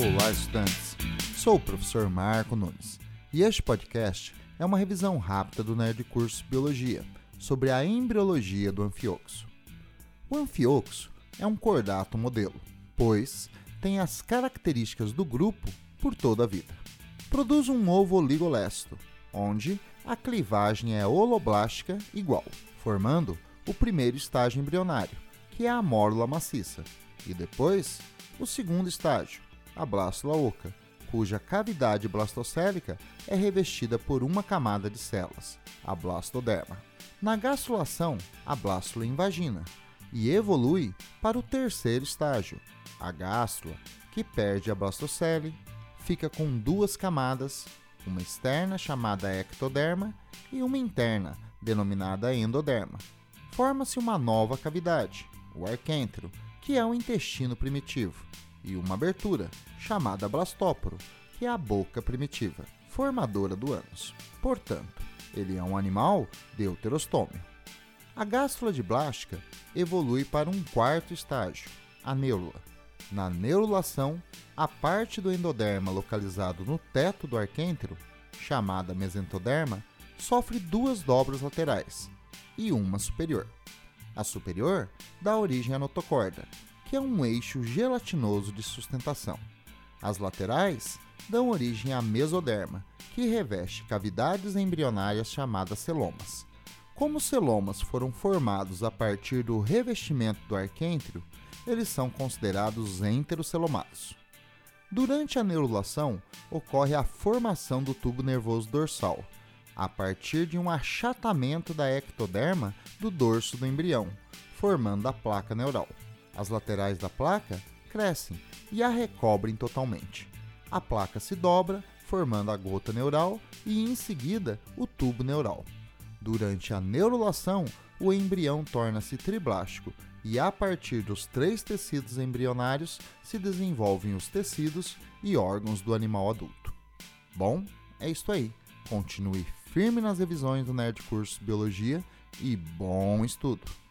Olá, estudantes! Sou o professor Marco Nunes e este podcast é uma revisão rápida do Nerd Curso Biologia sobre a embriologia do anfioxo. O anfioxo é um cordato modelo, pois tem as características do grupo por toda a vida. Produz um ovo oligolesto, onde a clivagem é holoblástica igual, formando o primeiro estágio embrionário, que é a mórula maciça, e depois o segundo estágio, a blástula oca, cuja cavidade blastocélica é revestida por uma camada de células, a blastoderma. Na gastrulação, a blástula invagina e evolui para o terceiro estágio, a gástrula, que perde a blastocele, fica com duas camadas, uma externa chamada ectoderma e uma interna, denominada endoderma. Forma-se uma nova cavidade, o arquêntero, que é o intestino primitivo, e uma abertura, chamada blastóporo, que é a boca primitiva, formadora do ânus. Portanto, ele é um animal deuterostômio. A gástrula de blástica evolui para um quarto estágio, a neurula. Na neurulação, a parte do endoderma localizado no teto do arquêntero, chamada mesentoderma, sofre duas dobras laterais e uma superior. A superior dá origem à notocorda, que é um eixo gelatinoso de sustentação. As laterais dão origem à mesoderma, que reveste cavidades embrionárias chamadas celomas. Como os celomas foram formados a partir do revestimento do arquêntero, eles são considerados enterocelomados. Durante a neurulação, ocorre a formação do tubo nervoso dorsal, a partir de um achatamento da ectoderma do dorso do embrião, formando a placa neural. As laterais da placa crescem e a recobrem totalmente. A placa se dobra, formando a gota neural e, em seguida, o tubo neural. Durante a neurulação, o embrião torna-se triblástico e, a partir dos três tecidos embrionários, se desenvolvem os tecidos e órgãos do animal adulto. Bom, é isso aí. Continue firme nas revisões do Nerd Curso Biologia e bom estudo!